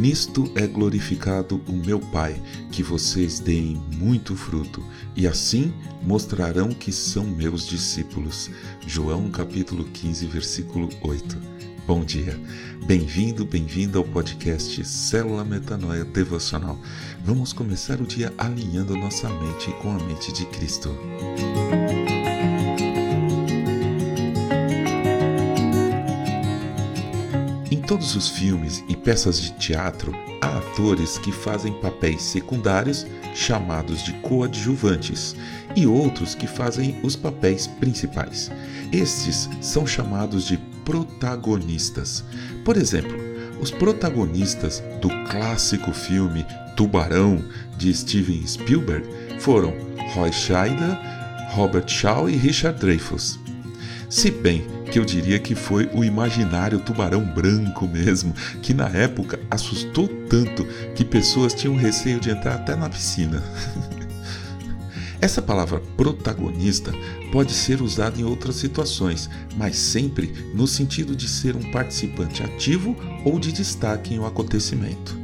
Nisto é glorificado o meu Pai, que vocês deem muito fruto, e assim mostrarão que são meus discípulos. João capítulo 15, versículo 8. Bom dia. Bem-vindo, bem-vinda ao podcast Célula Metanoia Devocional. Vamos começar o dia alinhando nossa mente com a mente de Cristo. Todos os filmes e peças de teatro, há atores que fazem papéis secundários, chamados de coadjuvantes, e outros que fazem os papéis principais. Estes são chamados de protagonistas. Por exemplo, os protagonistas do clássico filme Tubarão de Steven Spielberg foram Roy Scheider, Robert Shaw e Richard Dreyfuss. Se bem que eu diria que foi o imaginário tubarão branco mesmo, que na época assustou tanto que pessoas tinham receio de entrar até na piscina. Essa palavra protagonista pode ser usada em outras situações, mas sempre no sentido de ser um participante ativo ou de destaque em um acontecimento.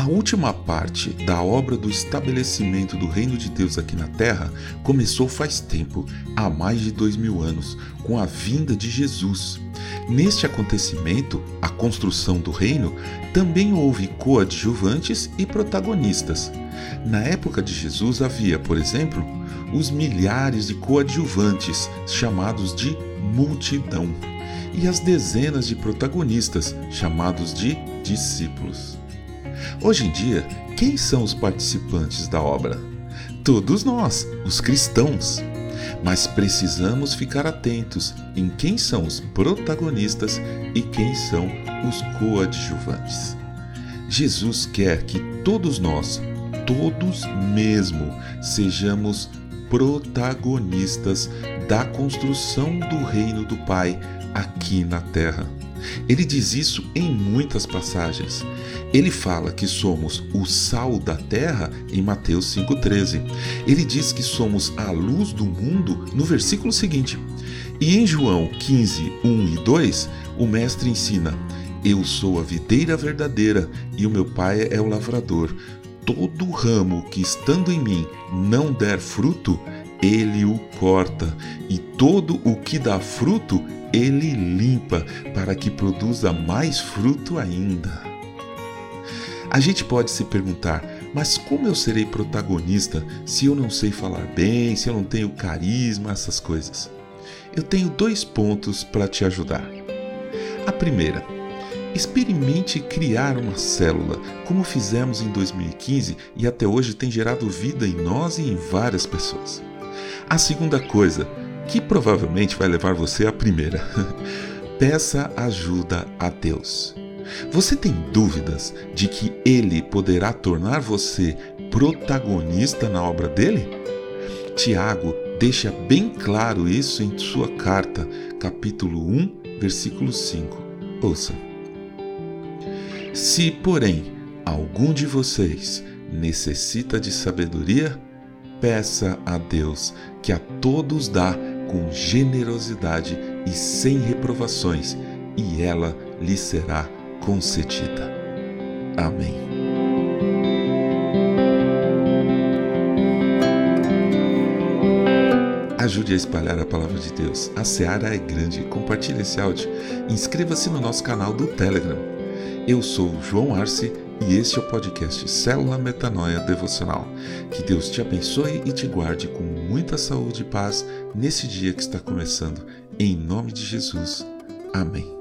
A última parte da obra do estabelecimento do reino de Deus aqui na terra começou faz tempo, há mais de dois mil anos, com a vinda de Jesus. Neste acontecimento, a construção do reino, também houve coadjuvantes e protagonistas. Na época de Jesus havia, por exemplo, os milhares de coadjuvantes, chamados de multidão, e as dezenas de protagonistas, chamados de discípulos. Hoje em dia, quem são os participantes da obra? Todos nós, os cristãos. Mas precisamos ficar atentos em quem são os protagonistas e quem são os coadjuvantes. Jesus quer que todos nós, todos mesmo, sejamos protagonistas da construção do reino do Pai aqui na terra. Ele diz isso em muitas passagens. Ele fala que somos o sal da terra em Mateus 5,13. Ele diz que somos a luz do mundo no versículo seguinte. E em João 15, 1 e 2, o Mestre ensina: Eu sou a videira verdadeira e o meu Pai é o lavrador. Todo ramo que estando em mim não der fruto, ele o corta, e todo o que dá fruto, ele limpa para que produza mais fruto ainda. A gente pode se perguntar, mas como eu serei protagonista se eu não sei falar bem, se eu não tenho carisma, essas coisas? Eu tenho dois pontos para te ajudar. A primeira, experimente criar uma célula, como fizemos em 2015 e até hoje tem gerado vida em nós e em várias pessoas. A segunda coisa, que provavelmente vai levar você à primeira. Peça ajuda a Deus. Você tem dúvidas de que Ele poderá tornar você protagonista na obra dele? Tiago deixa bem claro isso em sua carta, capítulo 1, versículo 5. Ouça. Se, porém, algum de vocês necessita de sabedoria, peça a Deus, que a todos dá com generosidade e sem reprovações, e ela lhe será concedida. Amém. Ajude a espalhar a palavra de Deus. A seara é grande. Compartilhe esse áudio. Inscreva-se no nosso canal do Telegram. Eu sou João Arce e este é o podcast Célula Metanoia Devocional. Que Deus te abençoe e te guarde com muita saúde e paz nesse dia que está começando. Em nome de Jesus. Amém.